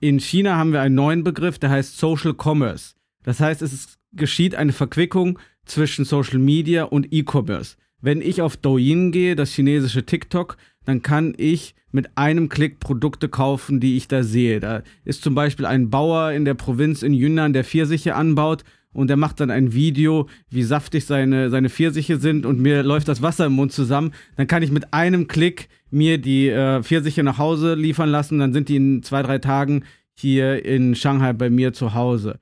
In China haben wir einen neuen Begriff, der heißt Social Commerce. Das heißt, es ist, geschieht eine Verquickung zwischen Social Media und E-Commerce. Wenn ich auf Douyin gehe, das chinesische TikTok, dann kann ich mit einem Klick Produkte kaufen, die ich da sehe. Da ist zum Beispiel ein Bauer in der Provinz in Yunnan, der Pfirsiche anbaut und der macht dann ein Video, wie saftig seine, seine Pfirsiche sind und mir läuft das Wasser im Mund zusammen. Dann kann ich mit einem Klick mir die äh, Pfirsiche nach Hause liefern lassen. Dann sind die in zwei, drei Tagen hier in Shanghai bei mir zu Hause.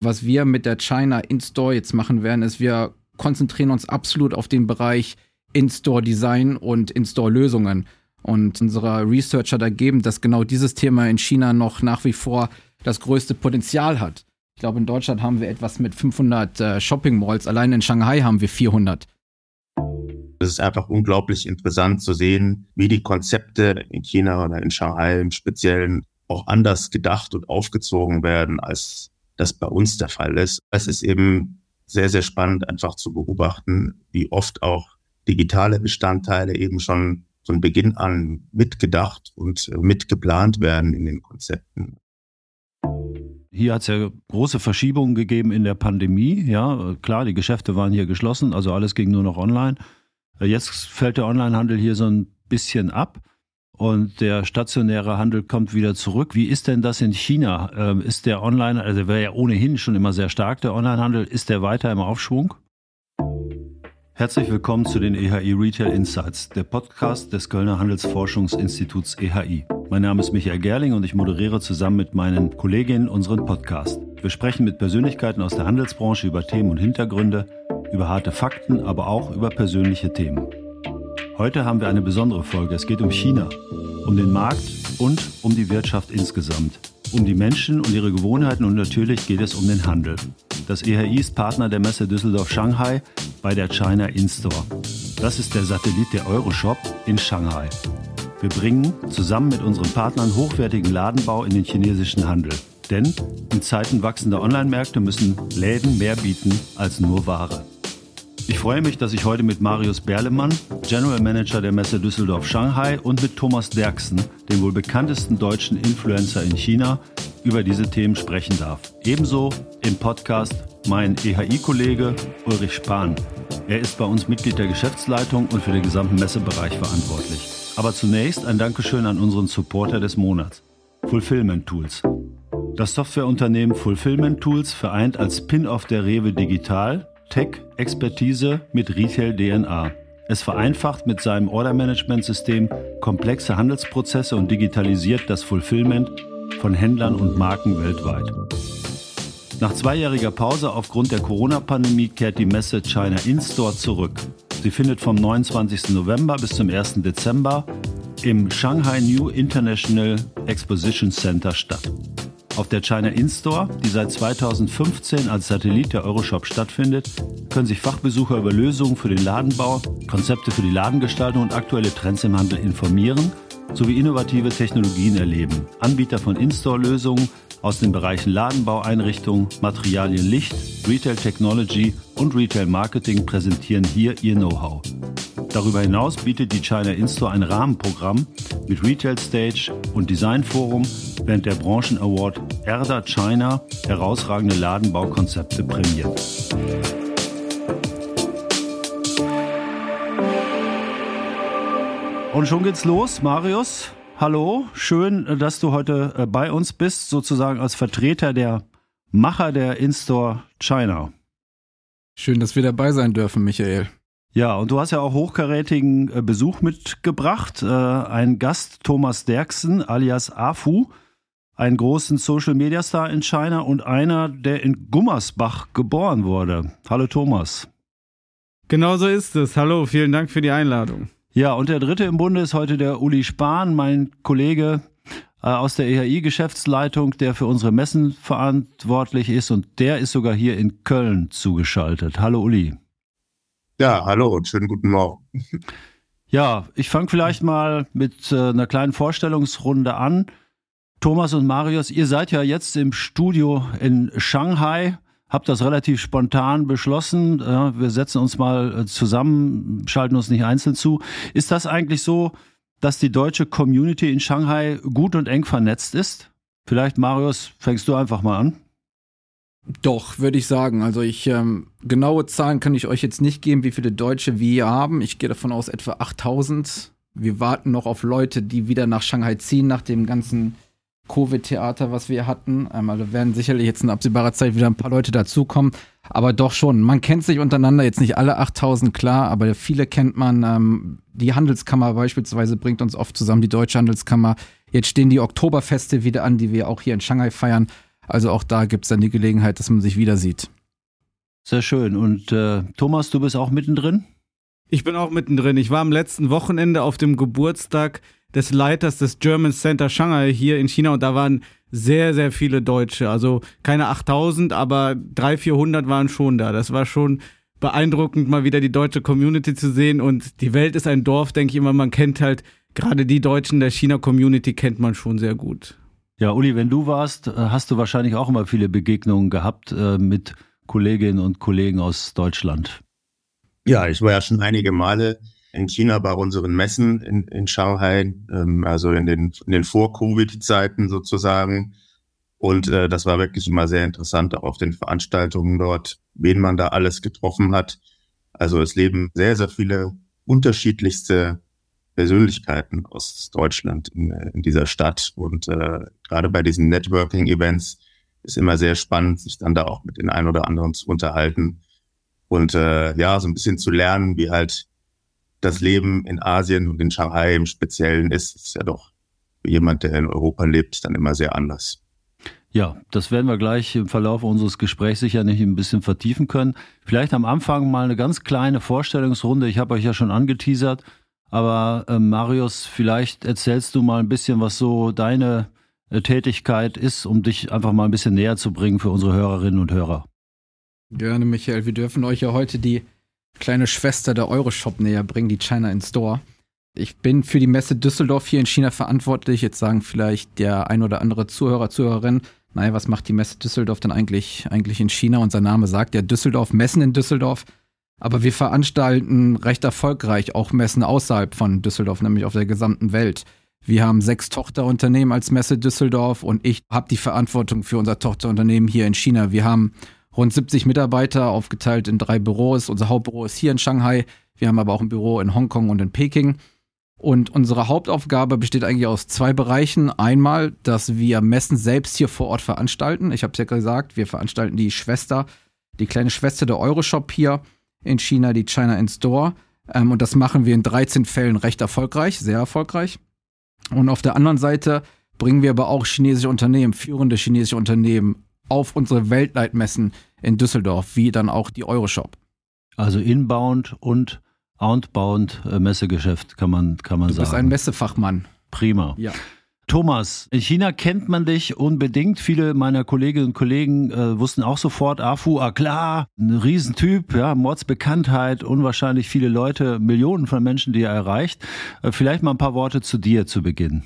Was wir mit der China In-Store jetzt machen werden, ist, wir konzentrieren uns absolut auf den Bereich In-Store-Design und In-Store-Lösungen. Und unsere Researcher da geben, dass genau dieses Thema in China noch nach wie vor das größte Potenzial hat. Ich glaube, in Deutschland haben wir etwas mit 500 äh, Shopping Malls. Allein in Shanghai haben wir 400. Es ist einfach unglaublich interessant zu sehen, wie die Konzepte in China oder in Shanghai im Speziellen auch anders gedacht und aufgezogen werden, als das bei uns der Fall ist. Es ist eben sehr, sehr spannend einfach zu beobachten, wie oft auch digitale Bestandteile eben schon von Beginn an mitgedacht und mitgeplant werden in den Konzepten. Hier hat es ja große Verschiebungen gegeben in der Pandemie. Ja, klar, die Geschäfte waren hier geschlossen, also alles ging nur noch online. Jetzt fällt der Onlinehandel hier so ein bisschen ab und der stationäre Handel kommt wieder zurück. Wie ist denn das in China? Ähm, ist der Online, also der wäre ja ohnehin schon immer sehr stark, der Onlinehandel, ist der weiter im Aufschwung? Herzlich willkommen zu den EHI Retail Insights, der Podcast des Kölner Handelsforschungsinstituts EHI. Mein Name ist Michael Gerling und ich moderiere zusammen mit meinen Kolleginnen unseren Podcast. Wir sprechen mit Persönlichkeiten aus der Handelsbranche über Themen und Hintergründe, über harte Fakten, aber auch über persönliche Themen. Heute haben wir eine besondere Folge. Es geht um China, um den Markt und um die Wirtschaft insgesamt, um die Menschen und ihre Gewohnheiten und natürlich geht es um den Handel. Das EHI ist Partner der Messe Düsseldorf-Shanghai bei der China In-Store. Das ist der Satellit der Euroshop in Shanghai. Wir bringen zusammen mit unseren Partnern hochwertigen Ladenbau in den chinesischen Handel. Denn in Zeiten wachsender Online-Märkte müssen Läden mehr bieten als nur Ware. Ich freue mich, dass ich heute mit Marius Berlemann, General Manager der Messe Düsseldorf Shanghai, und mit Thomas Derksen, dem wohl bekanntesten deutschen Influencer in China, über diese Themen sprechen darf. Ebenso im Podcast mein EHI-Kollege Ulrich Spahn. Er ist bei uns Mitglied der Geschäftsleitung und für den gesamten Messebereich verantwortlich. Aber zunächst ein Dankeschön an unseren Supporter des Monats, Fulfillment Tools. Das Softwareunternehmen Fulfillment Tools vereint als Spin-off der Rewe Digital Tech-Expertise mit Retail-DNA. Es vereinfacht mit seinem Order-Management-System komplexe Handelsprozesse und digitalisiert das Fulfillment von Händlern und Marken weltweit. Nach zweijähriger Pause aufgrund der Corona-Pandemie kehrt die Messe China In-Store zurück. Sie findet vom 29. November bis zum 1. Dezember im Shanghai New International Exposition Center statt. Auf der China In-Store, die seit 2015 als Satellit der Euroshop stattfindet, können sich Fachbesucher über Lösungen für den Ladenbau, Konzepte für die Ladengestaltung und aktuelle Trends im Handel informieren sowie innovative Technologien erleben. Anbieter von In-Store-Lösungen aus den Bereichen Ladenbau, Einrichtung, Materialien, Licht, Retail Technology und Retail Marketing präsentieren hier ihr Know-how. Darüber hinaus bietet die China In-Store ein Rahmenprogramm mit Retail Stage und Design Forum, während der Branchen Award Erda China herausragende Ladenbaukonzepte prämiert. Und schon geht's los, Marius. Hallo, schön, dass du heute äh, bei uns bist, sozusagen als Vertreter der Macher der In-Store China. Schön, dass wir dabei sein dürfen, Michael. Ja, und du hast ja auch hochkarätigen äh, Besuch mitgebracht. Äh, ein Gast, Thomas Derksen, alias Afu, einen großen Social-Media-Star in China und einer, der in Gummersbach geboren wurde. Hallo Thomas. Genau so ist es. Hallo, vielen Dank für die Einladung. Ja, und der dritte im Bunde ist heute der Uli Spahn, mein Kollege äh, aus der EHI-Geschäftsleitung, der für unsere Messen verantwortlich ist und der ist sogar hier in Köln zugeschaltet. Hallo Uli. Ja, hallo und schönen guten Morgen. Ja, ich fange vielleicht mal mit äh, einer kleinen Vorstellungsrunde an. Thomas und Marius, ihr seid ja jetzt im Studio in Shanghai, habt das relativ spontan beschlossen. Äh, wir setzen uns mal äh, zusammen, schalten uns nicht einzeln zu. Ist das eigentlich so dass die deutsche Community in Shanghai gut und eng vernetzt ist? Vielleicht, Marius, fängst du einfach mal an. Doch, würde ich sagen. Also ich ähm, genaue Zahlen kann ich euch jetzt nicht geben, wie viele Deutsche wir haben. Ich gehe davon aus etwa 8000. Wir warten noch auf Leute, die wieder nach Shanghai ziehen, nach dem ganzen Covid-Theater, was wir hatten. Ähm, also werden sicherlich jetzt in absehbarer Zeit wieder ein paar Leute dazukommen. Aber doch schon. Man kennt sich untereinander, jetzt nicht alle 8000, klar, aber viele kennt man. Ähm, die Handelskammer beispielsweise bringt uns oft zusammen, die Deutsche Handelskammer. Jetzt stehen die Oktoberfeste wieder an, die wir auch hier in Shanghai feiern. Also auch da gibt es dann die Gelegenheit, dass man sich wieder sieht. Sehr schön. Und äh, Thomas, du bist auch mittendrin? Ich bin auch mittendrin. Ich war am letzten Wochenende auf dem Geburtstag des Leiters des German Center Shanghai hier in China und da waren sehr, sehr viele Deutsche. Also keine 8000, aber 300, 400 waren schon da. Das war schon beeindruckend, mal wieder die deutsche Community zu sehen. Und die Welt ist ein Dorf, denke ich immer. Man kennt halt gerade die Deutschen der China-Community kennt man schon sehr gut. Ja, Uli, wenn du warst, äh, hast du wahrscheinlich auch immer viele Begegnungen gehabt äh, mit Kolleginnen und Kollegen aus Deutschland. Ja, ich war ja schon einige Male in China bei unseren Messen in, in Shanghai, ähm, also in den, in den Vor-Covid-Zeiten sozusagen. Und äh, das war wirklich immer sehr interessant, auch auf den Veranstaltungen dort, wen man da alles getroffen hat. Also es leben sehr, sehr viele unterschiedlichste Persönlichkeiten aus Deutschland in, in dieser Stadt. Und äh, gerade bei diesen Networking-Events ist immer sehr spannend, sich dann da auch mit den einen oder anderen zu unterhalten und äh, ja, so ein bisschen zu lernen, wie halt das Leben in Asien und in Shanghai im Speziellen ist. Ist ja doch für jemand, der in Europa lebt, dann immer sehr anders. Ja, das werden wir gleich im Verlauf unseres Gesprächs sicher nicht ein bisschen vertiefen können. Vielleicht am Anfang mal eine ganz kleine Vorstellungsrunde. Ich habe euch ja schon angeteasert, aber äh, Marius, vielleicht erzählst du mal ein bisschen, was so deine äh, Tätigkeit ist, um dich einfach mal ein bisschen näher zu bringen für unsere Hörerinnen und Hörer. Gerne, Michael. Wir dürfen euch ja heute die kleine Schwester der Euroshop näher bringen, die China in Store. Ich bin für die Messe Düsseldorf hier in China verantwortlich. Jetzt sagen vielleicht der ein oder andere Zuhörer, Zuhörerin, naja, was macht die Messe Düsseldorf denn eigentlich, eigentlich in China? Unser Name sagt ja Düsseldorf, Messen in Düsseldorf. Aber wir veranstalten recht erfolgreich auch Messen außerhalb von Düsseldorf, nämlich auf der gesamten Welt. Wir haben sechs Tochterunternehmen als Messe Düsseldorf und ich habe die Verantwortung für unser Tochterunternehmen hier in China. Wir haben rund 70 Mitarbeiter, aufgeteilt in drei Büros. Unser Hauptbüro ist hier in Shanghai. Wir haben aber auch ein Büro in Hongkong und in Peking. Und unsere Hauptaufgabe besteht eigentlich aus zwei Bereichen. Einmal, dass wir Messen selbst hier vor Ort veranstalten. Ich habe es ja gesagt, wir veranstalten die Schwester, die kleine Schwester der Euroshop hier in China, die China in Store. Ähm, und das machen wir in 13 Fällen recht erfolgreich, sehr erfolgreich. Und auf der anderen Seite bringen wir aber auch chinesische Unternehmen, führende chinesische Unternehmen auf unsere Weltleitmessen in Düsseldorf, wie dann auch die Euroshop. Also inbound und outbound äh, Messegeschäft kann man, kann man du sagen. Du bist ein Messefachmann. Prima. Ja. Thomas, in China kennt man dich unbedingt. Viele meiner Kolleginnen und Kollegen äh, wussten auch sofort, Afu, ah klar, ein Riesentyp, ja, Mordsbekanntheit, unwahrscheinlich viele Leute, Millionen von Menschen, die er erreicht. Äh, vielleicht mal ein paar Worte zu dir zu Beginn.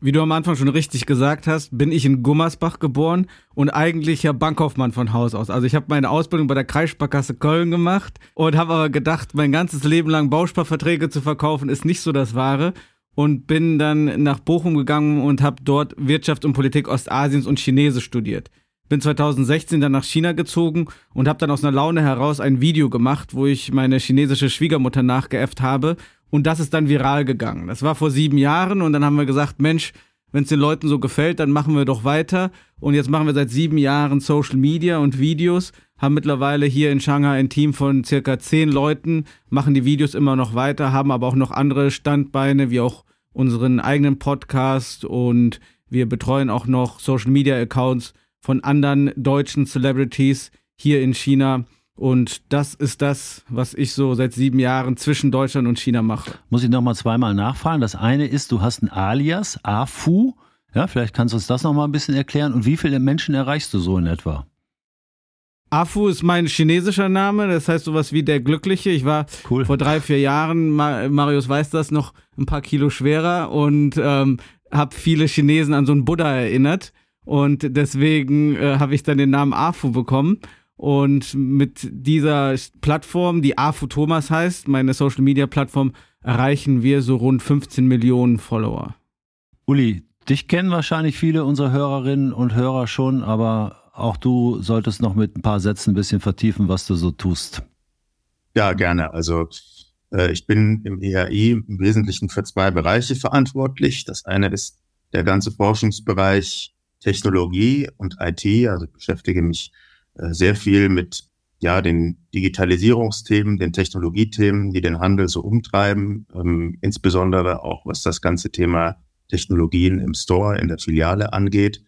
Wie du am Anfang schon richtig gesagt hast, bin ich in Gummersbach geboren und eigentlich ja Bankkaufmann von Haus aus. Also ich habe meine Ausbildung bei der Kreissparkasse Köln gemacht und habe aber gedacht, mein ganzes Leben lang Bausparverträge zu verkaufen ist nicht so das Wahre und bin dann nach Bochum gegangen und habe dort Wirtschaft und Politik Ostasiens und Chinesisch studiert. Bin 2016 dann nach China gezogen und habe dann aus einer Laune heraus ein Video gemacht, wo ich meine chinesische Schwiegermutter nachgeäfft habe und das ist dann viral gegangen. Das war vor sieben Jahren und dann haben wir gesagt, Mensch, wenn es den Leuten so gefällt, dann machen wir doch weiter. Und jetzt machen wir seit sieben Jahren Social Media und Videos, haben mittlerweile hier in Shanghai ein Team von circa zehn Leuten, machen die Videos immer noch weiter, haben aber auch noch andere Standbeine, wie auch unseren eigenen Podcast und wir betreuen auch noch Social Media Accounts von anderen deutschen Celebrities hier in China. Und das ist das, was ich so seit sieben Jahren zwischen Deutschland und China mache. Muss ich nochmal zweimal nachfragen. Das eine ist, du hast ein Alias, AFU. Ja, vielleicht kannst du uns das nochmal ein bisschen erklären. Und wie viele Menschen erreichst du so in etwa? Afu ist mein chinesischer Name, das heißt sowas wie der Glückliche. Ich war cool. vor drei, vier Jahren, Marius weiß das, noch ein paar Kilo schwerer und ähm, habe viele Chinesen an so einen Buddha erinnert. Und deswegen äh, habe ich dann den Namen Afu bekommen. Und mit dieser Plattform, die AFU Thomas heißt, meine Social Media Plattform, erreichen wir so rund 15 Millionen Follower. Uli, dich kennen wahrscheinlich viele unserer Hörerinnen und Hörer schon, aber auch du solltest noch mit ein paar Sätzen ein bisschen vertiefen, was du so tust. Ja, gerne. Also äh, ich bin im ERI im Wesentlichen für zwei Bereiche verantwortlich. Das eine ist der ganze Forschungsbereich Technologie und IT. Also ich beschäftige mich äh, sehr viel mit ja, den Digitalisierungsthemen, den Technologiethemen, die den Handel so umtreiben, ähm, insbesondere auch was das ganze Thema Technologien im Store, in der Filiale angeht.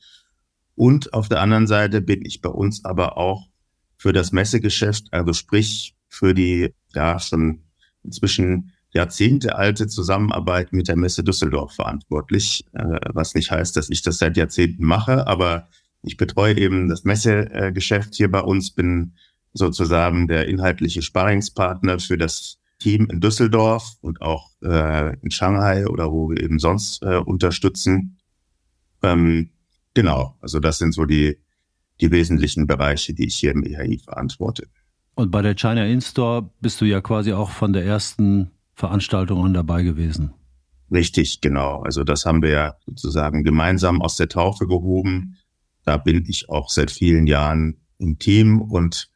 Und auf der anderen Seite bin ich bei uns aber auch für das Messegeschäft, also sprich für die ja schon inzwischen Jahrzehnte alte Zusammenarbeit mit der Messe Düsseldorf verantwortlich, äh, was nicht heißt, dass ich das seit Jahrzehnten mache, aber ich betreue eben das Messegeschäft hier bei uns, bin sozusagen der inhaltliche Sparringspartner für das Team in Düsseldorf und auch äh, in Shanghai oder wo wir eben sonst äh, unterstützen. Ähm, genau, also das sind so die, die wesentlichen Bereiche, die ich hier im EHI verantworte. Und bei der China In-Store bist du ja quasi auch von der ersten Veranstaltung an dabei gewesen. Richtig, genau. Also das haben wir ja sozusagen gemeinsam aus der Taufe gehoben. Da bin ich auch seit vielen Jahren im Team und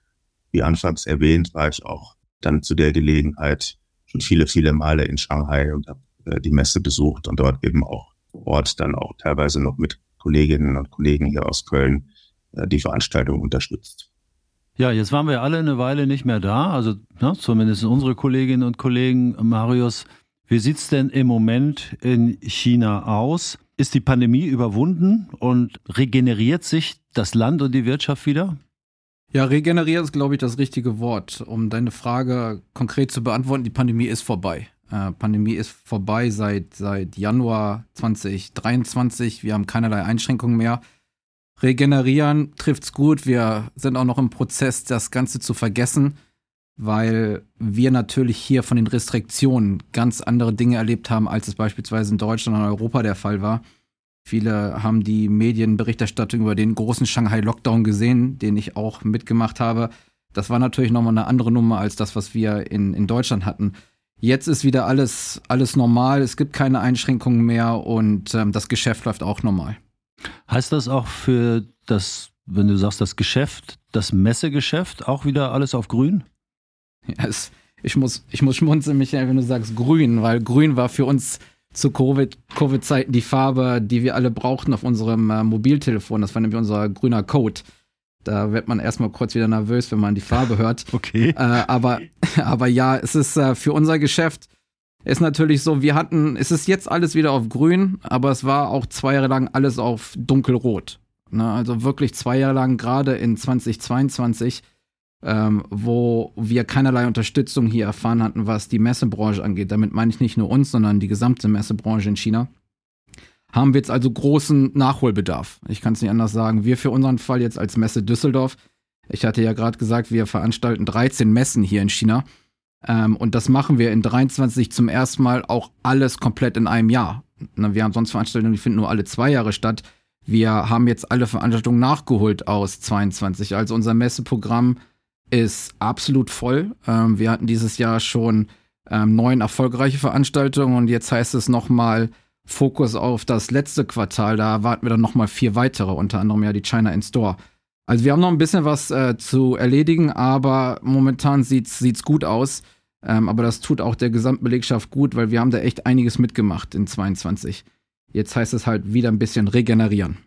wie anfangs erwähnt, war ich auch dann zu der Gelegenheit schon viele, viele Male in Shanghai und habe äh, die Messe besucht und dort eben auch vor Ort dann auch teilweise noch mit Kolleginnen und Kollegen hier aus Köln äh, die Veranstaltung unterstützt. Ja, jetzt waren wir alle eine Weile nicht mehr da, also ne, zumindest unsere Kolleginnen und Kollegen. Marius, wie sieht's denn im Moment in China aus? Ist die Pandemie überwunden und regeneriert sich das Land und die Wirtschaft wieder? Ja, regeneriert ist, glaube ich, das richtige Wort. Um deine Frage konkret zu beantworten, die Pandemie ist vorbei. Äh, Pandemie ist vorbei seit, seit Januar 2023. Wir haben keinerlei Einschränkungen mehr. Regenerieren trifft's gut. Wir sind auch noch im Prozess, das Ganze zu vergessen, weil wir natürlich hier von den Restriktionen ganz andere Dinge erlebt haben, als es beispielsweise in Deutschland und Europa der Fall war. Viele haben die Medienberichterstattung über den großen Shanghai-Lockdown gesehen, den ich auch mitgemacht habe. Das war natürlich nochmal eine andere Nummer als das, was wir in, in Deutschland hatten. Jetzt ist wieder alles, alles normal, es gibt keine Einschränkungen mehr und ähm, das Geschäft läuft auch normal. Heißt das auch für das, wenn du sagst, das Geschäft, das Messegeschäft, auch wieder alles auf grün? Ja, es, ich, muss, ich muss schmunzeln, Michael, wenn du sagst grün, weil grün war für uns zu Covid-Zeiten COVID die Farbe, die wir alle brauchten auf unserem äh, Mobiltelefon. Das war nämlich unser grüner Code. Da wird man erstmal kurz wieder nervös, wenn man die Farbe hört. Okay. Äh, aber, aber ja, es ist äh, für unser Geschäft ist natürlich so, wir hatten, es ist jetzt alles wieder auf grün, aber es war auch zwei Jahre lang alles auf dunkelrot. Ne? Also wirklich zwei Jahre lang, gerade in 2022, ähm, wo wir keinerlei Unterstützung hier erfahren hatten, was die Messebranche angeht. Damit meine ich nicht nur uns, sondern die gesamte Messebranche in China. Haben wir jetzt also großen Nachholbedarf. Ich kann es nicht anders sagen. Wir für unseren Fall jetzt als Messe Düsseldorf. Ich hatte ja gerade gesagt, wir veranstalten 13 Messen hier in China. Ähm, und das machen wir in 23 zum ersten Mal auch alles komplett in einem Jahr. Wir haben sonst Veranstaltungen, die finden nur alle zwei Jahre statt. Wir haben jetzt alle Veranstaltungen nachgeholt aus 22. Also unser Messeprogramm ist absolut voll. Ähm, wir hatten dieses Jahr schon ähm, neun erfolgreiche Veranstaltungen und jetzt heißt es nochmal Fokus auf das letzte Quartal. Da erwarten wir dann nochmal vier weitere, unter anderem ja die China in Store. Also wir haben noch ein bisschen was äh, zu erledigen, aber momentan sieht's sieht's gut aus. Ähm, aber das tut auch der Gesamtbelegschaft gut, weil wir haben da echt einiges mitgemacht in 22. Jetzt heißt es halt wieder ein bisschen regenerieren.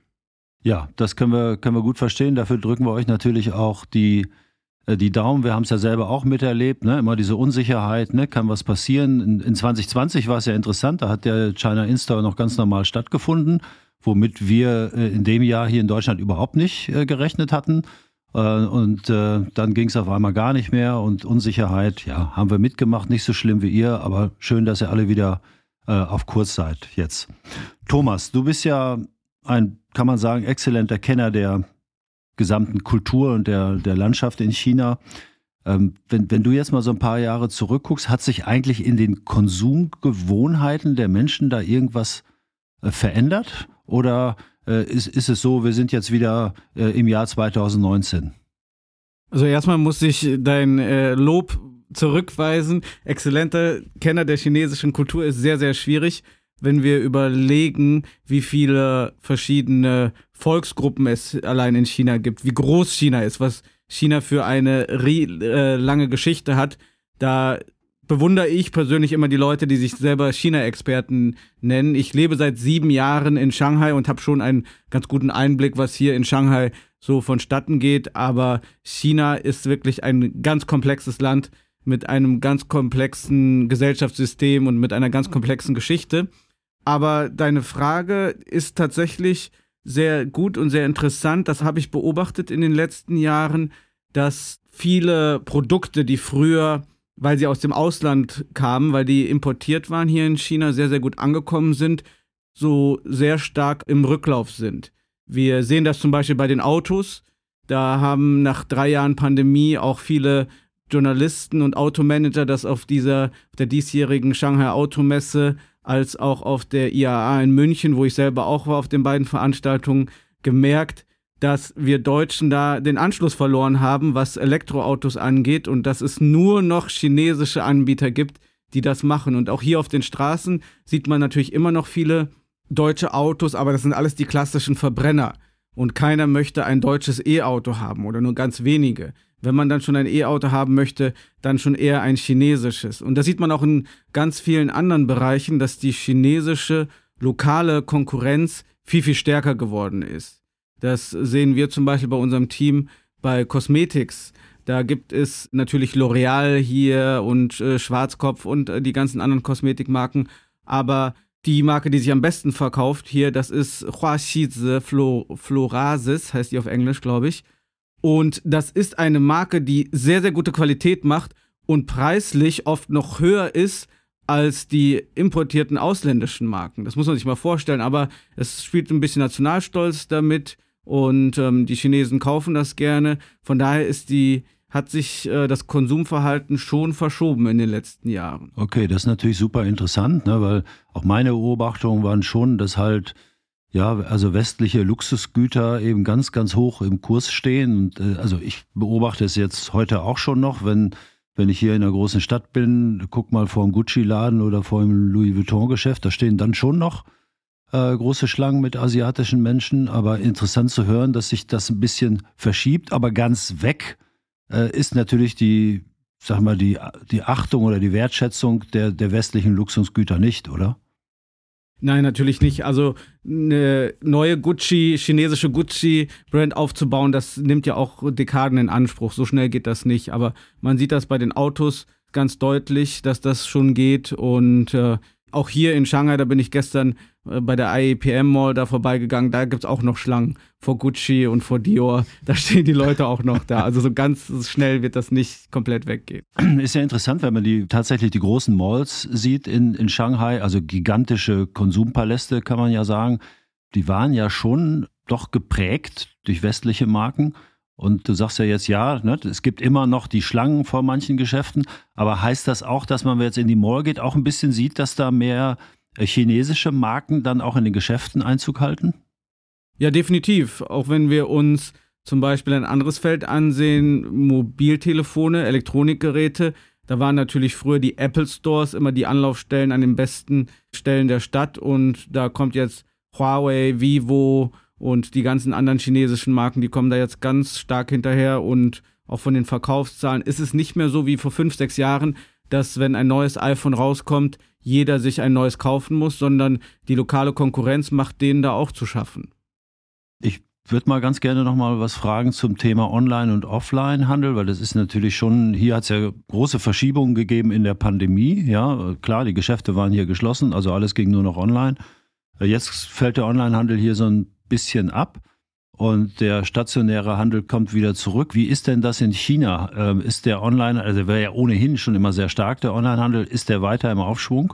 Ja, das können wir, können wir gut verstehen. Dafür drücken wir euch natürlich auch die, die Daumen. Wir haben es ja selber auch miterlebt, ne? immer diese Unsicherheit, ne? kann was passieren. In, in 2020 war es ja interessant, da hat der China Insta noch ganz normal stattgefunden, womit wir äh, in dem Jahr hier in Deutschland überhaupt nicht äh, gerechnet hatten. Äh, und äh, dann ging es auf einmal gar nicht mehr und Unsicherheit, ja, haben wir mitgemacht, nicht so schlimm wie ihr, aber schön, dass ihr alle wieder äh, auf Kurs seid jetzt. Thomas, du bist ja ein, kann man sagen, exzellenter Kenner der gesamten Kultur und der, der Landschaft in China. Ähm, wenn, wenn du jetzt mal so ein paar Jahre zurückguckst, hat sich eigentlich in den Konsumgewohnheiten der Menschen da irgendwas äh, verändert? Oder äh, ist, ist es so, wir sind jetzt wieder äh, im Jahr 2019? Also erstmal muss ich dein äh, Lob zurückweisen. Exzellenter Kenner der chinesischen Kultur ist sehr, sehr schwierig, wenn wir überlegen, wie viele verschiedene Volksgruppen es allein in China gibt, wie groß China ist, was China für eine äh, lange Geschichte hat. Da bewundere ich persönlich immer die Leute, die sich selber China-Experten nennen. Ich lebe seit sieben Jahren in Shanghai und habe schon einen ganz guten Einblick, was hier in Shanghai so vonstatten geht. Aber China ist wirklich ein ganz komplexes Land mit einem ganz komplexen Gesellschaftssystem und mit einer ganz komplexen Geschichte. Aber deine Frage ist tatsächlich sehr gut und sehr interessant. Das habe ich beobachtet in den letzten Jahren, dass viele Produkte, die früher weil sie aus dem Ausland kamen, weil die importiert waren hier in China, sehr, sehr gut angekommen sind, so sehr stark im Rücklauf sind. Wir sehen das zum Beispiel bei den Autos. Da haben nach drei Jahren Pandemie auch viele Journalisten und Automanager das auf dieser, der diesjährigen Shanghai Automesse als auch auf der IAA in München, wo ich selber auch war auf den beiden Veranstaltungen, gemerkt, dass wir Deutschen da den Anschluss verloren haben, was Elektroautos angeht und dass es nur noch chinesische Anbieter gibt, die das machen. Und auch hier auf den Straßen sieht man natürlich immer noch viele deutsche Autos, aber das sind alles die klassischen Verbrenner. Und keiner möchte ein deutsches E-Auto haben oder nur ganz wenige. Wenn man dann schon ein E-Auto haben möchte, dann schon eher ein chinesisches. Und das sieht man auch in ganz vielen anderen Bereichen, dass die chinesische lokale Konkurrenz viel, viel stärker geworden ist. Das sehen wir zum Beispiel bei unserem Team bei Cosmetics. Da gibt es natürlich L'Oreal hier und äh, Schwarzkopf und äh, die ganzen anderen Kosmetikmarken. Aber die Marke, die sich am besten verkauft hier, das ist Huaxizi Flo Florasis, heißt die auf Englisch, glaube ich. Und das ist eine Marke, die sehr, sehr gute Qualität macht und preislich oft noch höher ist als die importierten ausländischen Marken. Das muss man sich mal vorstellen, aber es spielt ein bisschen Nationalstolz damit und ähm, die Chinesen kaufen das gerne. Von daher ist die hat sich äh, das Konsumverhalten schon verschoben in den letzten Jahren. Okay, das ist natürlich super interessant, ne, weil auch meine Beobachtungen waren schon, dass halt ja, also westliche Luxusgüter eben ganz, ganz hoch im Kurs stehen. Und, äh, also ich beobachte es jetzt heute auch schon noch, wenn, wenn ich hier in einer großen Stadt bin, guck mal vor dem Gucci-Laden oder vor dem Louis Vuitton-Geschäft, da stehen dann schon noch äh, große Schlangen mit asiatischen Menschen, aber interessant zu hören, dass sich das ein bisschen verschiebt, aber ganz weg äh, ist natürlich die, sag mal, die, die Achtung oder die Wertschätzung der, der westlichen Luxusgüter nicht, oder? Nein, natürlich nicht. Also eine neue Gucci, chinesische Gucci-Brand aufzubauen, das nimmt ja auch Dekaden in Anspruch. So schnell geht das nicht. Aber man sieht das bei den Autos ganz deutlich, dass das schon geht. Und äh, auch hier in Shanghai, da bin ich gestern äh, bei der IEPM Mall da vorbeigegangen, da gibt es auch noch Schlangen vor Gucci und vor Dior. Da stehen die Leute auch noch da. Also so ganz schnell wird das nicht komplett weggehen. Ist ja interessant, wenn man die tatsächlich die großen Malls sieht in, in Shanghai, also gigantische Konsumpaläste, kann man ja sagen. Die waren ja schon doch geprägt durch westliche Marken. Und du sagst ja jetzt, ja, ne, es gibt immer noch die Schlangen vor manchen Geschäften, aber heißt das auch, dass man, wenn jetzt in die Mall geht, auch ein bisschen sieht, dass da mehr äh, chinesische Marken dann auch in den Geschäften Einzug halten? Ja, definitiv. Auch wenn wir uns zum Beispiel ein anderes Feld ansehen, Mobiltelefone, Elektronikgeräte, da waren natürlich früher die Apple Stores immer die Anlaufstellen an den besten Stellen der Stadt und da kommt jetzt Huawei, Vivo und die ganzen anderen chinesischen Marken, die kommen da jetzt ganz stark hinterher und auch von den Verkaufszahlen ist es nicht mehr so wie vor fünf, sechs Jahren, dass wenn ein neues iPhone rauskommt, jeder sich ein neues kaufen muss, sondern die lokale Konkurrenz macht denen da auch zu schaffen. Ich würde mal ganz gerne noch mal was fragen zum Thema Online- und Offline-Handel, weil das ist natürlich schon, hier hat es ja große Verschiebungen gegeben in der Pandemie. Ja, klar, die Geschäfte waren hier geschlossen, also alles ging nur noch online. Jetzt fällt der Online-Handel hier so ein bisschen ab und der stationäre Handel kommt wieder zurück. Wie ist denn das in China? Ähm, ist der Online, also wäre ja ohnehin schon immer sehr stark, der Onlinehandel, ist der weiter im Aufschwung?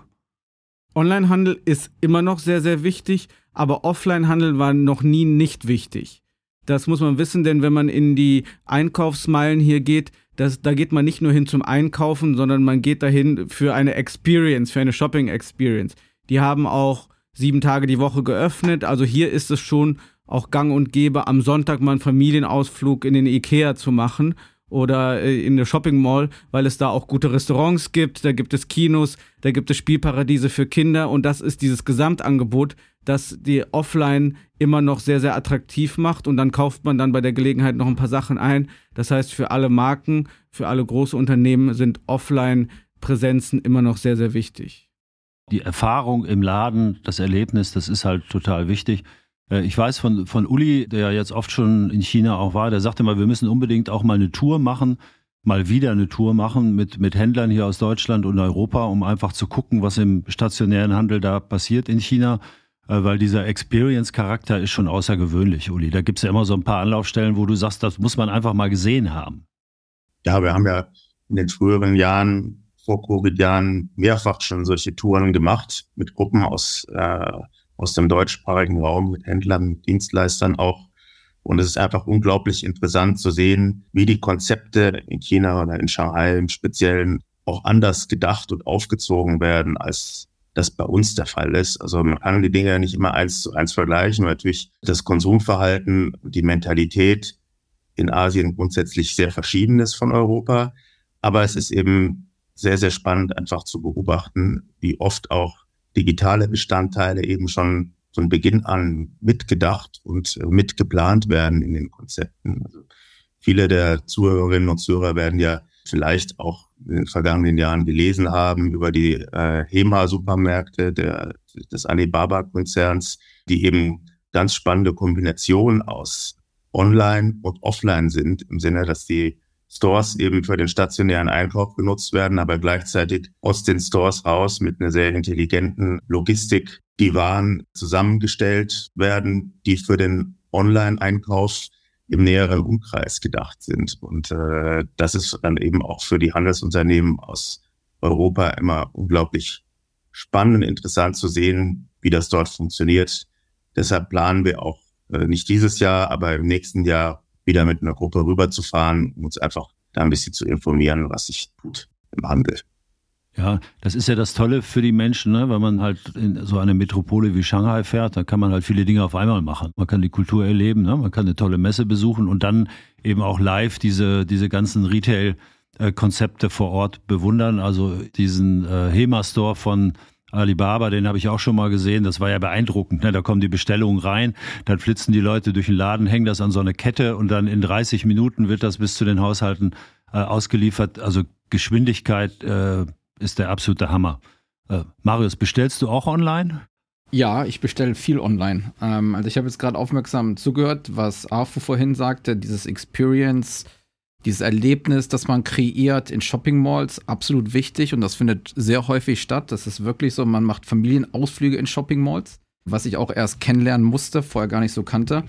Onlinehandel ist immer noch sehr, sehr wichtig, aber Offlinehandel war noch nie nicht wichtig. Das muss man wissen, denn wenn man in die Einkaufsmeilen hier geht, das, da geht man nicht nur hin zum Einkaufen, sondern man geht dahin für eine Experience, für eine Shopping Experience. Die haben auch sieben Tage die Woche geöffnet. Also hier ist es schon auch gang und gäbe, am Sonntag mal einen Familienausflug in den Ikea zu machen oder äh, in der Shopping Mall, weil es da auch gute Restaurants gibt, da gibt es Kinos, da gibt es Spielparadiese für Kinder und das ist dieses Gesamtangebot, das die Offline immer noch sehr, sehr attraktiv macht und dann kauft man dann bei der Gelegenheit noch ein paar Sachen ein. Das heißt, für alle Marken, für alle große Unternehmen sind Offline-Präsenzen immer noch sehr, sehr wichtig. Die Erfahrung im Laden, das Erlebnis, das ist halt total wichtig. Äh, ich weiß von, von Uli, der jetzt oft schon in China auch war, der sagte mal, wir müssen unbedingt auch mal eine Tour machen, mal wieder eine Tour machen mit, mit Händlern hier aus Deutschland und Europa, um einfach zu gucken, was im stationären Handel da passiert in China. Äh, weil dieser Experience-Charakter ist schon außergewöhnlich, Uli. Da gibt es ja immer so ein paar Anlaufstellen, wo du sagst, das muss man einfach mal gesehen haben. Ja, wir haben ja in den früheren Jahren, vor Covid-Jahren, mehrfach schon solche Touren gemacht mit Gruppen aus äh, aus dem deutschsprachigen Raum mit Händlern, mit Dienstleistern auch. Und es ist einfach unglaublich interessant zu sehen, wie die Konzepte in China oder in Shanghai im Speziellen auch anders gedacht und aufgezogen werden, als das bei uns der Fall ist. Also man kann die Dinge nicht immer eins zu eins vergleichen. Natürlich das Konsumverhalten, die Mentalität in Asien grundsätzlich sehr verschieden ist von Europa. Aber es ist eben sehr, sehr spannend einfach zu beobachten, wie oft auch digitale Bestandteile eben schon von Beginn an mitgedacht und äh, mitgeplant werden in den Konzepten. Also viele der Zuhörerinnen und Zuhörer werden ja vielleicht auch in den vergangenen Jahren gelesen haben über die äh, HEMA-Supermärkte des Alibaba-Konzerns, die eben ganz spannende Kombinationen aus Online und Offline sind, im Sinne, dass die Stores eben für den stationären Einkauf genutzt werden, aber gleichzeitig aus den Stores raus mit einer sehr intelligenten Logistik die Waren zusammengestellt werden, die für den Online-Einkauf im näheren Umkreis gedacht sind. Und äh, das ist dann eben auch für die Handelsunternehmen aus Europa immer unglaublich spannend interessant zu sehen, wie das dort funktioniert. Deshalb planen wir auch äh, nicht dieses Jahr, aber im nächsten Jahr wieder mit einer Gruppe rüberzufahren, um uns einfach da ein bisschen zu informieren, was sich tut im Handel. Ja, das ist ja das Tolle für die Menschen, ne? wenn man halt in so eine Metropole wie Shanghai fährt, dann kann man halt viele Dinge auf einmal machen. Man kann die Kultur erleben, ne? man kann eine tolle Messe besuchen und dann eben auch live diese, diese ganzen Retail-Konzepte vor Ort bewundern. Also diesen äh, HEMA-Store von Alibaba, den habe ich auch schon mal gesehen. Das war ja beeindruckend. Ne? Da kommen die Bestellungen rein, dann flitzen die Leute durch den Laden, hängen das an so eine Kette und dann in 30 Minuten wird das bis zu den Haushalten äh, ausgeliefert. Also Geschwindigkeit äh, ist der absolute Hammer. Äh, Marius, bestellst du auch online? Ja, ich bestelle viel online. Ähm, also ich habe jetzt gerade aufmerksam zugehört, was Arfu vorhin sagte, dieses Experience dieses Erlebnis, das man kreiert in Shopping Malls, absolut wichtig und das findet sehr häufig statt. Das ist wirklich so, man macht Familienausflüge in Shopping Malls, was ich auch erst kennenlernen musste, vorher gar nicht so kannte.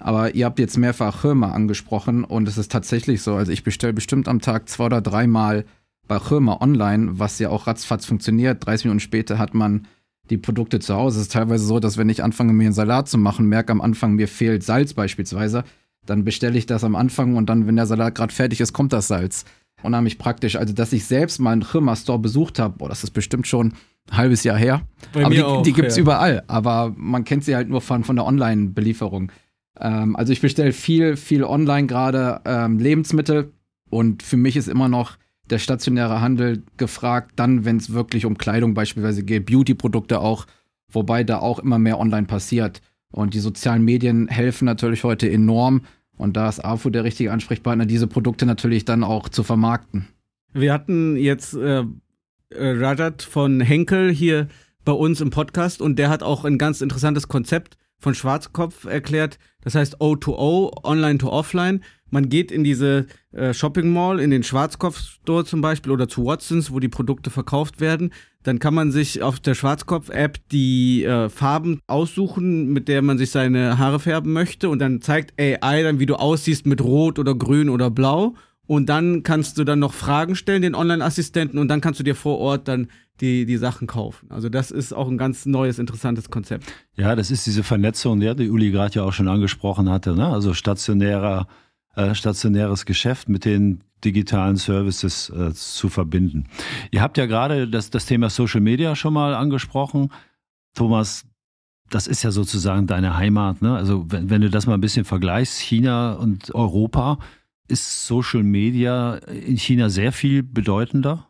Aber ihr habt jetzt mehrfach Hirma angesprochen und es ist tatsächlich so. Also ich bestelle bestimmt am Tag zwei oder dreimal bei Hirma online, was ja auch ratzfatz funktioniert. 30 Minuten später hat man die Produkte zu Hause. Es ist teilweise so, dass wenn ich anfange, mir einen Salat zu machen, merke am Anfang, mir fehlt Salz beispielsweise, dann bestelle ich das am Anfang und dann, wenn der Salat gerade fertig ist, kommt das Salz. Unheimlich praktisch. Also, dass ich selbst mal einen Chirma Store besucht habe, boah, das ist bestimmt schon ein halbes Jahr her. Bei Aber die, auch, die gibt es ja. überall. Aber man kennt sie halt nur von, von der Online-Belieferung. Ähm, also, ich bestelle viel, viel online gerade ähm, Lebensmittel. Und für mich ist immer noch der stationäre Handel gefragt, dann, wenn es wirklich um Kleidung beispielsweise geht, Beauty-Produkte auch, wobei da auch immer mehr online passiert. Und die sozialen Medien helfen natürlich heute enorm, und da ist AFU der richtige Ansprechpartner, diese Produkte natürlich dann auch zu vermarkten. Wir hatten jetzt äh, äh, Rajat von Henkel hier bei uns im Podcast und der hat auch ein ganz interessantes Konzept von Schwarzkopf erklärt. Das heißt O2O, Online to Offline. Man geht in diese äh, Shopping Mall, in den Schwarzkopf Store zum Beispiel oder zu Watsons, wo die Produkte verkauft werden. Dann kann man sich auf der Schwarzkopf-App die äh, Farben aussuchen, mit der man sich seine Haare färben möchte. Und dann zeigt AI dann, wie du aussiehst mit Rot oder Grün oder Blau. Und dann kannst du dann noch Fragen stellen, den Online-Assistenten, und dann kannst du dir vor Ort dann die, die Sachen kaufen. Also das ist auch ein ganz neues, interessantes Konzept. Ja, das ist diese Vernetzung, die Uli gerade ja auch schon angesprochen hatte. Ne? Also stationärer, äh, stationäres Geschäft mit den digitalen Services äh, zu verbinden. Ihr habt ja gerade das, das Thema Social Media schon mal angesprochen. Thomas, das ist ja sozusagen deine Heimat. Ne? Also wenn, wenn du das mal ein bisschen vergleichst, China und Europa, ist Social Media in China sehr viel bedeutender?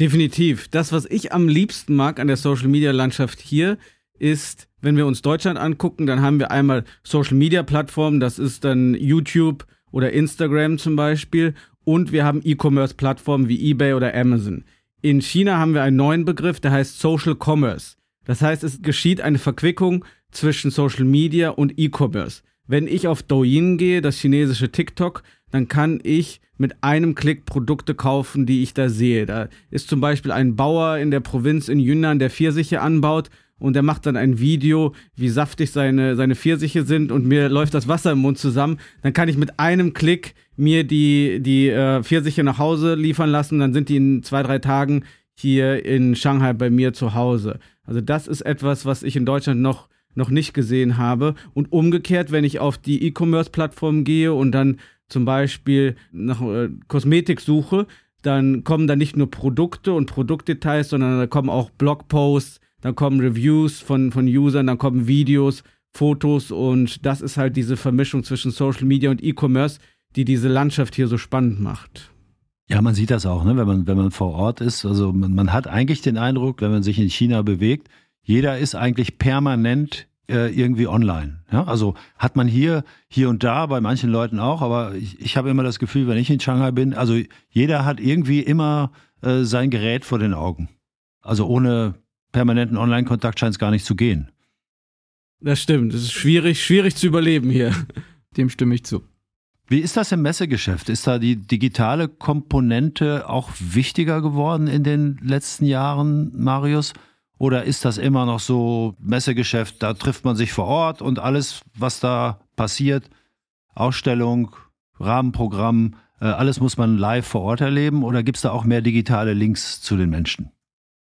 Definitiv. Das, was ich am liebsten mag an der Social Media Landschaft hier, ist, wenn wir uns Deutschland angucken, dann haben wir einmal Social Media Plattformen, das ist dann YouTube oder Instagram zum Beispiel, und wir haben E-Commerce Plattformen wie eBay oder Amazon. In China haben wir einen neuen Begriff, der heißt Social Commerce. Das heißt, es geschieht eine Verquickung zwischen Social Media und E-Commerce. Wenn ich auf Douyin gehe, das chinesische TikTok, dann kann ich mit einem Klick Produkte kaufen, die ich da sehe. Da ist zum Beispiel ein Bauer in der Provinz in Yunnan, der Pfirsiche anbaut und der macht dann ein Video, wie saftig seine, seine Pfirsiche sind und mir läuft das Wasser im Mund zusammen. Dann kann ich mit einem Klick mir die, die äh, Pfirsiche nach Hause liefern lassen. Dann sind die in zwei, drei Tagen hier in Shanghai bei mir zu Hause. Also das ist etwas, was ich in Deutschland noch noch nicht gesehen habe. Und umgekehrt, wenn ich auf die E-Commerce-Plattform gehe und dann zum Beispiel nach äh, Kosmetik suche, dann kommen da nicht nur Produkte und Produktdetails, sondern da kommen auch Blogposts, dann kommen Reviews von, von Usern, dann kommen Videos, Fotos und das ist halt diese Vermischung zwischen Social Media und E-Commerce, die diese Landschaft hier so spannend macht. Ja, man sieht das auch, ne? wenn, man, wenn man vor Ort ist. Also man, man hat eigentlich den Eindruck, wenn man sich in China bewegt, jeder ist eigentlich permanent äh, irgendwie online. Ja? Also hat man hier, hier und da, bei manchen Leuten auch, aber ich, ich habe immer das Gefühl, wenn ich in Shanghai bin, also jeder hat irgendwie immer äh, sein Gerät vor den Augen. Also ohne permanenten Online-Kontakt scheint es gar nicht zu gehen. Das stimmt. Es ist schwierig, schwierig zu überleben hier. Dem stimme ich zu. Wie ist das im Messegeschäft? Ist da die digitale Komponente auch wichtiger geworden in den letzten Jahren, Marius? Oder ist das immer noch so Messegeschäft, da trifft man sich vor Ort und alles, was da passiert, Ausstellung, Rahmenprogramm, äh, alles muss man live vor Ort erleben? Oder gibt es da auch mehr digitale Links zu den Menschen?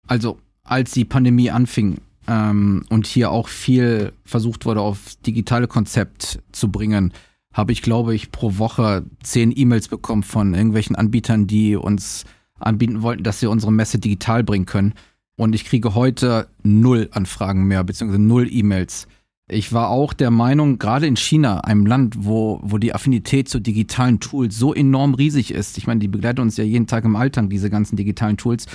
Also als die Pandemie anfing ähm, und hier auch viel versucht wurde, auf digitale Konzept zu bringen, habe ich, glaube ich, pro Woche zehn E-Mails bekommen von irgendwelchen Anbietern, die uns anbieten wollten, dass sie unsere Messe digital bringen können. Und ich kriege heute null Anfragen mehr, beziehungsweise null E-Mails. Ich war auch der Meinung, gerade in China, einem Land, wo, wo die Affinität zu digitalen Tools so enorm riesig ist, ich meine, die begleiten uns ja jeden Tag im Alltag, diese ganzen digitalen Tools,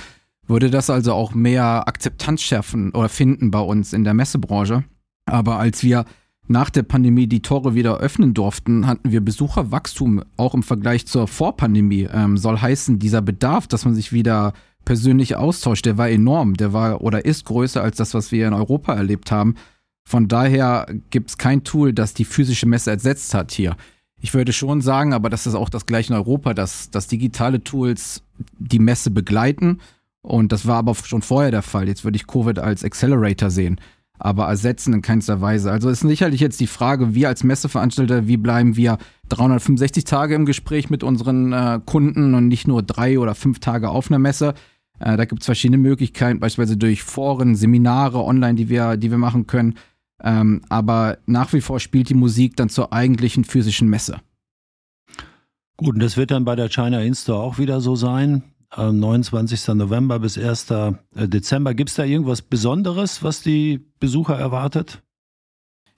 würde das also auch mehr Akzeptanz schärfen oder finden bei uns in der Messebranche. Aber als wir nach der Pandemie die Tore wieder öffnen durften, hatten wir Besucherwachstum auch im Vergleich zur Vorpandemie. Ähm, soll heißen, dieser Bedarf, dass man sich wieder persönlich austauscht, der war enorm. Der war oder ist größer als das, was wir in Europa erlebt haben. Von daher gibt es kein Tool, das die physische Messe ersetzt hat hier. Ich würde schon sagen, aber das ist auch das gleiche in Europa, dass, dass digitale Tools die Messe begleiten und das war aber schon vorher der Fall. Jetzt würde ich Covid als Accelerator sehen, aber ersetzen in keinster Weise. Also ist sicherlich jetzt die Frage, wir als Messeveranstalter, wie bleiben wir 365 Tage im Gespräch mit unseren äh, Kunden und nicht nur drei oder fünf Tage auf einer Messe. Äh, da gibt es verschiedene Möglichkeiten, beispielsweise durch Foren, Seminare online, die wir, die wir machen können. Ähm, aber nach wie vor spielt die Musik dann zur eigentlichen physischen Messe. Gut, und das wird dann bei der China Instore auch wieder so sein. 29. November bis 1. Äh, Dezember. Gibt es da irgendwas Besonderes, was die Besucher erwartet?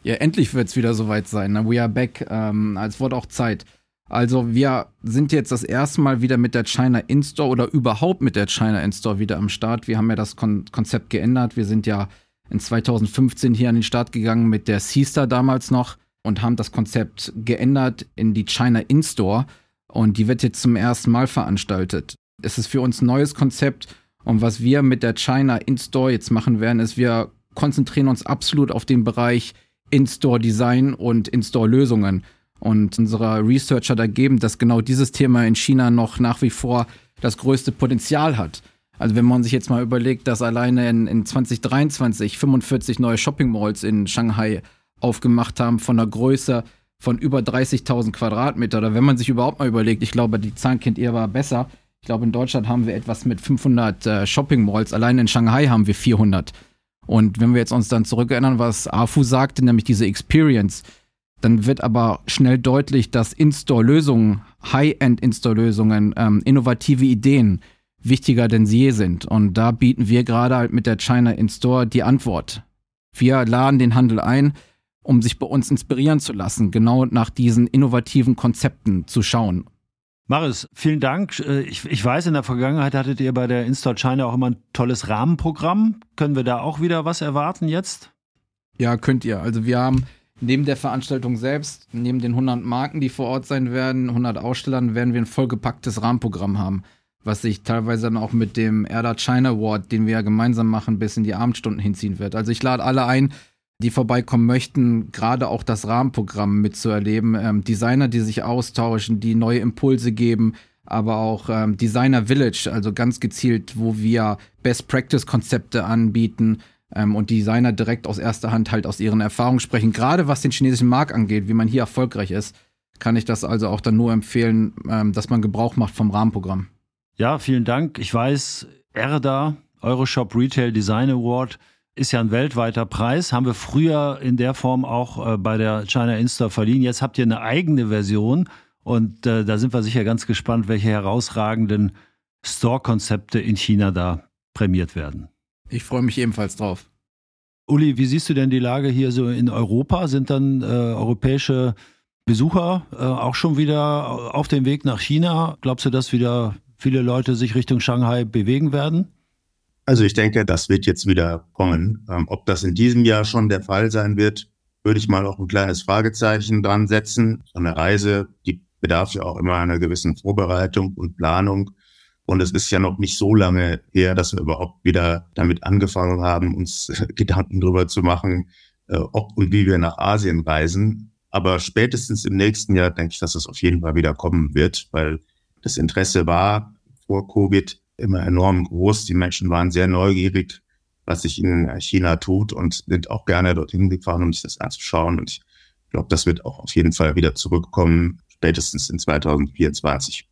Ja, endlich wird es wieder soweit sein. Ne? We are back. Ähm, es wurde auch Zeit. Also wir sind jetzt das erste Mal wieder mit der China In-Store oder überhaupt mit der China In-Store wieder am Start. Wir haben ja das Kon Konzept geändert. Wir sind ja in 2015 hier an den Start gegangen mit der C-Star damals noch und haben das Konzept geändert in die China In-Store. Und die wird jetzt zum ersten Mal veranstaltet es ist für uns ein neues Konzept. Und was wir mit der China In-Store jetzt machen werden, ist, wir konzentrieren uns absolut auf den Bereich In-Store-Design und In-Store-Lösungen. Und unsere Researcher da geben, dass genau dieses Thema in China noch nach wie vor das größte Potenzial hat. Also wenn man sich jetzt mal überlegt, dass alleine in, in 2023 45 neue Shopping Malls in Shanghai aufgemacht haben von einer Größe von über 30.000 Quadratmeter, oder wenn man sich überhaupt mal überlegt, ich glaube, die Zahlen kennt aber besser, ich glaube, in Deutschland haben wir etwas mit 500 äh, Shopping Malls. Allein in Shanghai haben wir 400. Und wenn wir jetzt uns dann zurückerinnern, was AFU sagte, nämlich diese Experience, dann wird aber schnell deutlich, dass In-Store-Lösungen, High-End-In-Store-Lösungen, ähm, innovative Ideen wichtiger denn je sind. Und da bieten wir gerade halt mit der China In-Store die Antwort. Wir laden den Handel ein, um sich bei uns inspirieren zu lassen, genau nach diesen innovativen Konzepten zu schauen. Maris, vielen Dank. Äh, ich, ich, weiß, in der Vergangenheit hattet ihr bei der Install China auch immer ein tolles Rahmenprogramm. Können wir da auch wieder was erwarten jetzt? Ja, könnt ihr. Also wir haben neben der Veranstaltung selbst, neben den 100 Marken, die vor Ort sein werden, 100 Ausstellern, werden wir ein vollgepacktes Rahmenprogramm haben, was sich teilweise dann auch mit dem Erda China Award, den wir ja gemeinsam machen, bis in die Abendstunden hinziehen wird. Also ich lade alle ein, die vorbeikommen möchten, gerade auch das Rahmenprogramm mitzuerleben. Ähm, Designer, die sich austauschen, die neue Impulse geben, aber auch ähm, Designer Village, also ganz gezielt, wo wir Best Practice Konzepte anbieten ähm, und Designer direkt aus erster Hand halt aus ihren Erfahrungen sprechen. Gerade was den chinesischen Markt angeht, wie man hier erfolgreich ist, kann ich das also auch dann nur empfehlen, ähm, dass man Gebrauch macht vom Rahmenprogramm. Ja, vielen Dank. Ich weiß, Erda, Euroshop Retail Design Award, ist ja ein weltweiter Preis. Haben wir früher in der Form auch äh, bei der China Insta verliehen. Jetzt habt ihr eine eigene Version und äh, da sind wir sicher ganz gespannt, welche herausragenden Store-Konzepte in China da prämiert werden. Ich freue mich ebenfalls drauf. Uli, wie siehst du denn die Lage hier so in Europa? Sind dann äh, europäische Besucher äh, auch schon wieder auf dem Weg nach China? Glaubst du, dass wieder viele Leute sich Richtung Shanghai bewegen werden? Also ich denke, das wird jetzt wieder kommen. Ähm, ob das in diesem Jahr schon der Fall sein wird, würde ich mal auch ein kleines Fragezeichen dran setzen. So eine Reise, die bedarf ja auch immer einer gewissen Vorbereitung und Planung. Und es ist ja noch nicht so lange her, dass wir überhaupt wieder damit angefangen haben, uns Gedanken darüber zu machen, äh, ob und wie wir nach Asien reisen. Aber spätestens im nächsten Jahr denke ich, dass es auf jeden Fall wieder kommen wird, weil das Interesse war vor Covid immer enorm groß. Die Menschen waren sehr neugierig, was sich in China tut und sind auch gerne dorthin gefahren, um sich das anzuschauen. Und ich glaube, das wird auch auf jeden Fall wieder zurückkommen, spätestens in 2024.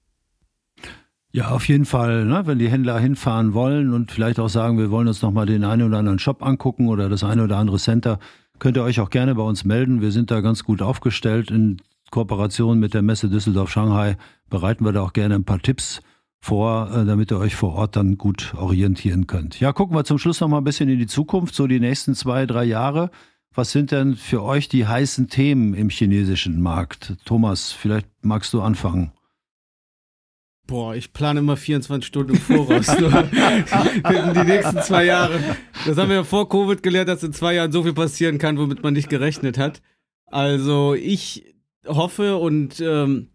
Ja, auf jeden Fall, ne? wenn die Händler hinfahren wollen und vielleicht auch sagen, wir wollen uns nochmal den einen oder anderen Shop angucken oder das eine oder andere Center, könnt ihr euch auch gerne bei uns melden. Wir sind da ganz gut aufgestellt. In Kooperation mit der Messe Düsseldorf-Shanghai bereiten wir da auch gerne ein paar Tipps vor, äh, damit ihr euch vor Ort dann gut orientieren könnt. Ja, gucken wir zum Schluss noch mal ein bisschen in die Zukunft, so die nächsten zwei, drei Jahre. Was sind denn für euch die heißen Themen im chinesischen Markt? Thomas, vielleicht magst du anfangen. Boah, ich plane immer 24 Stunden im Voraus. die nächsten zwei Jahre. Das haben wir ja vor Covid gelernt, dass in zwei Jahren so viel passieren kann, womit man nicht gerechnet hat. Also ich hoffe und ähm,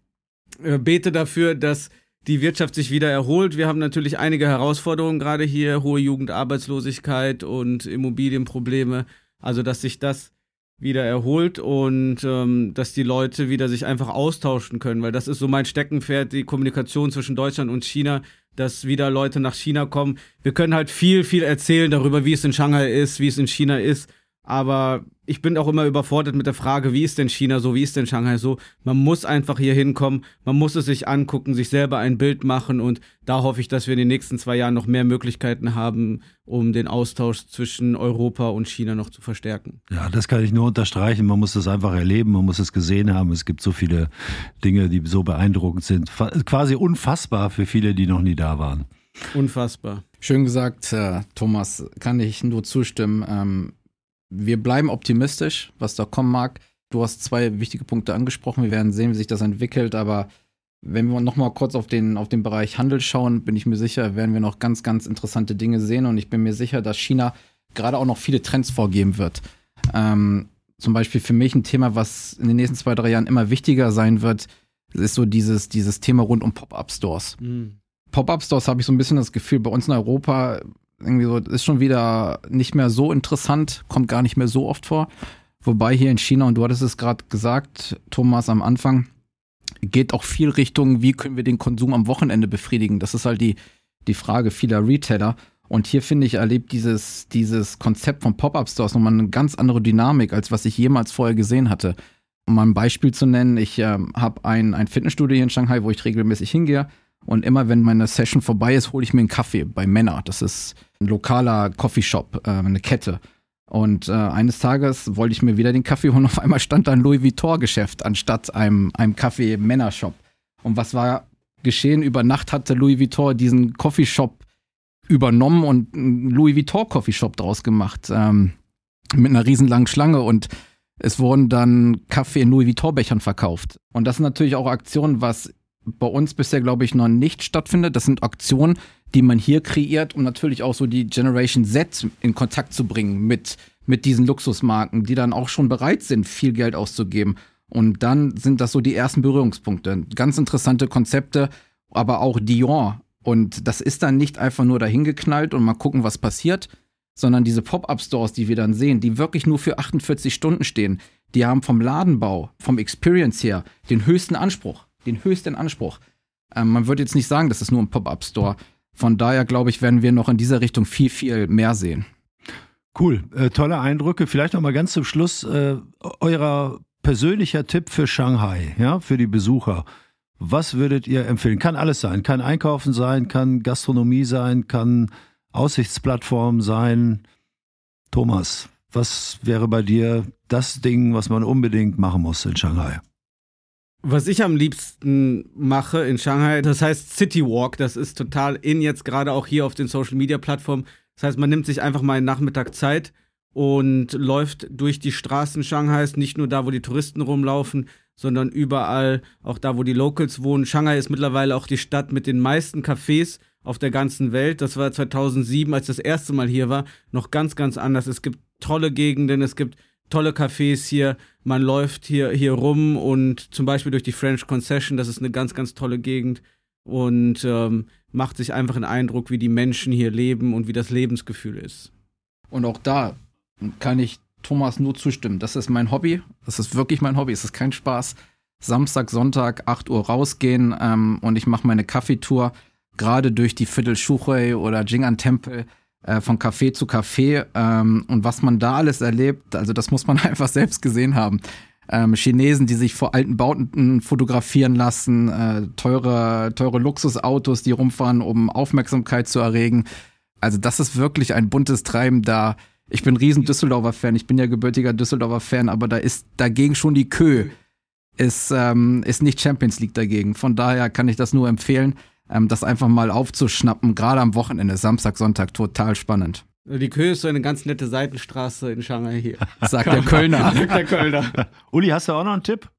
äh, bete dafür, dass die Wirtschaft sich wieder erholt. Wir haben natürlich einige Herausforderungen gerade hier, hohe Jugendarbeitslosigkeit und Immobilienprobleme. Also, dass sich das wieder erholt und ähm, dass die Leute wieder sich einfach austauschen können, weil das ist so mein Steckenpferd, die Kommunikation zwischen Deutschland und China, dass wieder Leute nach China kommen. Wir können halt viel, viel erzählen darüber, wie es in Shanghai ist, wie es in China ist, aber ich bin auch immer überfordert mit der Frage, wie ist denn China so, wie ist denn Shanghai so? Man muss einfach hier hinkommen, man muss es sich angucken, sich selber ein Bild machen und da hoffe ich, dass wir in den nächsten zwei Jahren noch mehr Möglichkeiten haben, um den Austausch zwischen Europa und China noch zu verstärken. Ja, das kann ich nur unterstreichen. Man muss es einfach erleben, man muss es gesehen haben. Es gibt so viele Dinge, die so beeindruckend sind. Quasi unfassbar für viele, die noch nie da waren. Unfassbar. Schön gesagt, Thomas, kann ich nur zustimmen. Wir bleiben optimistisch, was da kommen mag. Du hast zwei wichtige Punkte angesprochen. Wir werden sehen, wie sich das entwickelt. Aber wenn wir nochmal kurz auf den, auf den Bereich Handel schauen, bin ich mir sicher, werden wir noch ganz, ganz interessante Dinge sehen. Und ich bin mir sicher, dass China gerade auch noch viele Trends vorgeben wird. Ähm, zum Beispiel für mich ein Thema, was in den nächsten zwei, drei Jahren immer wichtiger sein wird, ist so dieses, dieses Thema rund um Pop-Up-Stores. Mhm. Pop-Up-Stores habe ich so ein bisschen das Gefühl, bei uns in Europa irgendwie so, ist schon wieder nicht mehr so interessant, kommt gar nicht mehr so oft vor. Wobei hier in China, und du hattest es gerade gesagt, Thomas, am Anfang, geht auch viel Richtung, wie können wir den Konsum am Wochenende befriedigen. Das ist halt die, die Frage vieler Retailer. Und hier finde ich, erlebt dieses, dieses Konzept von Pop-Up-Stores nochmal eine ganz andere Dynamik, als was ich jemals vorher gesehen hatte. Um mal ein Beispiel zu nennen, ich äh, habe ein, ein Fitnessstudio hier in Shanghai, wo ich regelmäßig hingehe. Und immer wenn meine Session vorbei ist, hole ich mir einen Kaffee bei Männer. Das ist ein lokaler Coffeeshop, äh, eine Kette. Und äh, eines Tages wollte ich mir wieder den Kaffee holen. Auf einmal stand da ein Louis Vuitton-Geschäft anstatt einem, einem Kaffee-Männershop. Und was war geschehen? Über Nacht hatte Louis Vuitton diesen Coffeeshop übernommen und einen Louis Vuitton Coffeeshop draus gemacht. Ähm, mit einer riesenlangen Schlange und es wurden dann Kaffee in Louis Vuitton Bechern verkauft. Und das sind natürlich auch Aktionen, was bei uns bisher, glaube ich, noch nicht stattfindet. Das sind Aktionen, die man hier kreiert, um natürlich auch so die Generation Z in Kontakt zu bringen mit, mit diesen Luxusmarken, die dann auch schon bereit sind, viel Geld auszugeben. Und dann sind das so die ersten Berührungspunkte. Ganz interessante Konzepte, aber auch Dior. Und das ist dann nicht einfach nur dahingeknallt und mal gucken, was passiert, sondern diese Pop-up-Stores, die wir dann sehen, die wirklich nur für 48 Stunden stehen, die haben vom Ladenbau, vom Experience her den höchsten Anspruch. Den höchsten Anspruch. Ähm, man würde jetzt nicht sagen, das ist nur ein Pop-up-Store. Von daher glaube ich, werden wir noch in dieser Richtung viel, viel mehr sehen. Cool, äh, tolle Eindrücke. Vielleicht noch mal ganz zum Schluss äh, eurer persönlicher Tipp für Shanghai, ja, für die Besucher. Was würdet ihr empfehlen? Kann alles sein. Kann Einkaufen sein, kann Gastronomie sein, kann Aussichtsplattform sein. Thomas, was wäre bei dir das Ding, was man unbedingt machen muss in Shanghai? Was ich am liebsten mache in Shanghai, das heißt City Walk. Das ist total in jetzt gerade auch hier auf den Social Media Plattformen. Das heißt, man nimmt sich einfach mal einen Nachmittag Zeit und läuft durch die Straßen Shanghais, nicht nur da, wo die Touristen rumlaufen, sondern überall, auch da, wo die Locals wohnen. Shanghai ist mittlerweile auch die Stadt mit den meisten Cafés auf der ganzen Welt. Das war 2007, als ich das erste Mal hier war, noch ganz, ganz anders. Es gibt tolle Gegenden, es gibt tolle Cafés hier. Man läuft hier, hier rum und zum Beispiel durch die French Concession, das ist eine ganz, ganz tolle Gegend und ähm, macht sich einfach einen Eindruck, wie die Menschen hier leben und wie das Lebensgefühl ist. Und auch da kann ich Thomas nur zustimmen. Das ist mein Hobby. Das ist wirklich mein Hobby. Es ist kein Spaß. Samstag, Sonntag, 8 Uhr rausgehen ähm, und ich mache meine Kaffeetour gerade durch die Viertel Shuchui oder Jing'an Tempel äh, von Café zu Café ähm, und was man da alles erlebt, also das muss man einfach selbst gesehen haben. Ähm, Chinesen, die sich vor alten Bauten fotografieren lassen, äh, teure, teure Luxusautos, die rumfahren, um Aufmerksamkeit zu erregen. Also das ist wirklich ein buntes Treiben da. Ich bin riesen Düsseldorfer Fan, ich bin ja gebürtiger Düsseldorfer Fan, aber da ist dagegen schon die Kö. Ist, ähm, ist nicht Champions League dagegen. Von daher kann ich das nur empfehlen ähm, das einfach mal aufzuschnappen, gerade am Wochenende, Samstag, Sonntag, total spannend. Die Kö ist so eine ganz nette Seitenstraße in Shanghai hier. Sagt der Kölner. Sagt der Kölner. Uli, hast du auch noch einen Tipp?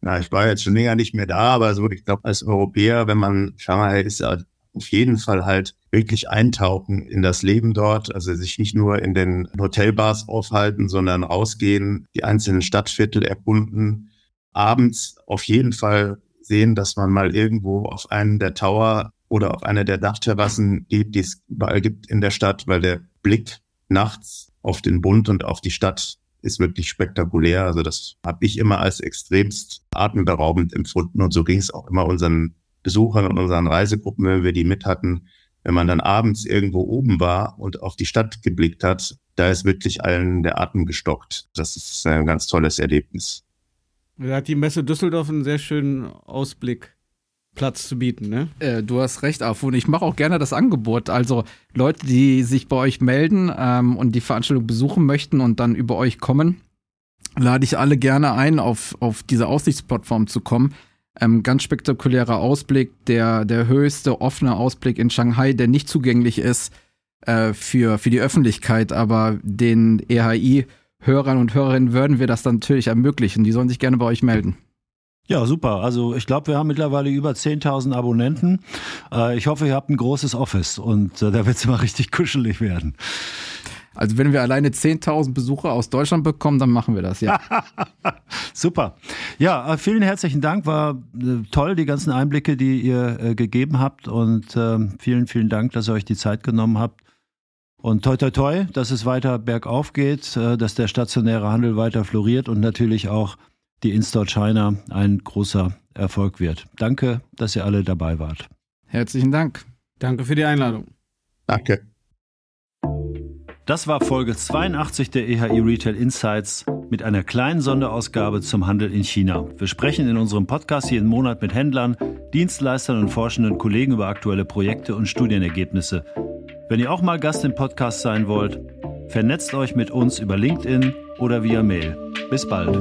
Na, ich war jetzt schon länger nicht mehr da, aber so, ich glaube, als Europäer, wenn man Shanghai ist, ja auf jeden Fall halt wirklich eintauchen in das Leben dort, also sich nicht nur in den Hotelbars aufhalten, sondern rausgehen, die einzelnen Stadtviertel erkunden, abends auf jeden Fall sehen, dass man mal irgendwo auf einen der Tower oder auf eine der Dachterrassen geht, die es überall gibt in der Stadt, weil der Blick nachts auf den Bund und auf die Stadt ist wirklich spektakulär. Also das habe ich immer als extremst atemberaubend empfunden und so ging es auch immer unseren Besuchern und unseren Reisegruppen, wenn wir die mit hatten. Wenn man dann abends irgendwo oben war und auf die Stadt geblickt hat, da ist wirklich allen der Atem gestockt. Das ist ein ganz tolles Erlebnis. Da hat die Messe Düsseldorf einen sehr schönen Ausblick. Platz zu bieten, ne? Äh, du hast recht, Afun. Ich mache auch gerne das Angebot. Also Leute, die sich bei euch melden ähm, und die Veranstaltung besuchen möchten und dann über euch kommen, lade ich alle gerne ein, auf, auf diese Aussichtsplattform zu kommen. Ähm, ganz spektakulärer Ausblick, der, der höchste offene Ausblick in Shanghai, der nicht zugänglich ist äh, für, für die Öffentlichkeit, aber den EHI Hörern und Hörerinnen würden wir das dann natürlich ermöglichen. Die sollen sich gerne bei euch melden. Ja, super. Also ich glaube, wir haben mittlerweile über 10.000 Abonnenten. Äh, ich hoffe, ihr habt ein großes Office und äh, da wird es mal richtig kuschelig werden. Also wenn wir alleine 10.000 Besucher aus Deutschland bekommen, dann machen wir das, ja. Super. Ja, äh, vielen herzlichen Dank. War toll, die ganzen Einblicke, die ihr äh, gegeben habt. Und ähm, vielen, vielen Dank, dass ihr euch die Zeit genommen habt. Und toi toi toi, dass es weiter bergauf geht, äh, dass der stationäre Handel weiter floriert und natürlich auch die In-Store China ein großer Erfolg wird. Danke, dass ihr alle dabei wart. Herzlichen Dank. Danke für die Einladung. Danke. Das war Folge 82 der EHI Retail Insights mit einer kleinen Sonderausgabe zum Handel in China. Wir sprechen in unserem Podcast jeden Monat mit Händlern, Dienstleistern und forschenden Kollegen über aktuelle Projekte und Studienergebnisse. Wenn ihr auch mal Gast im Podcast sein wollt, vernetzt euch mit uns über LinkedIn oder via Mail. Bis bald.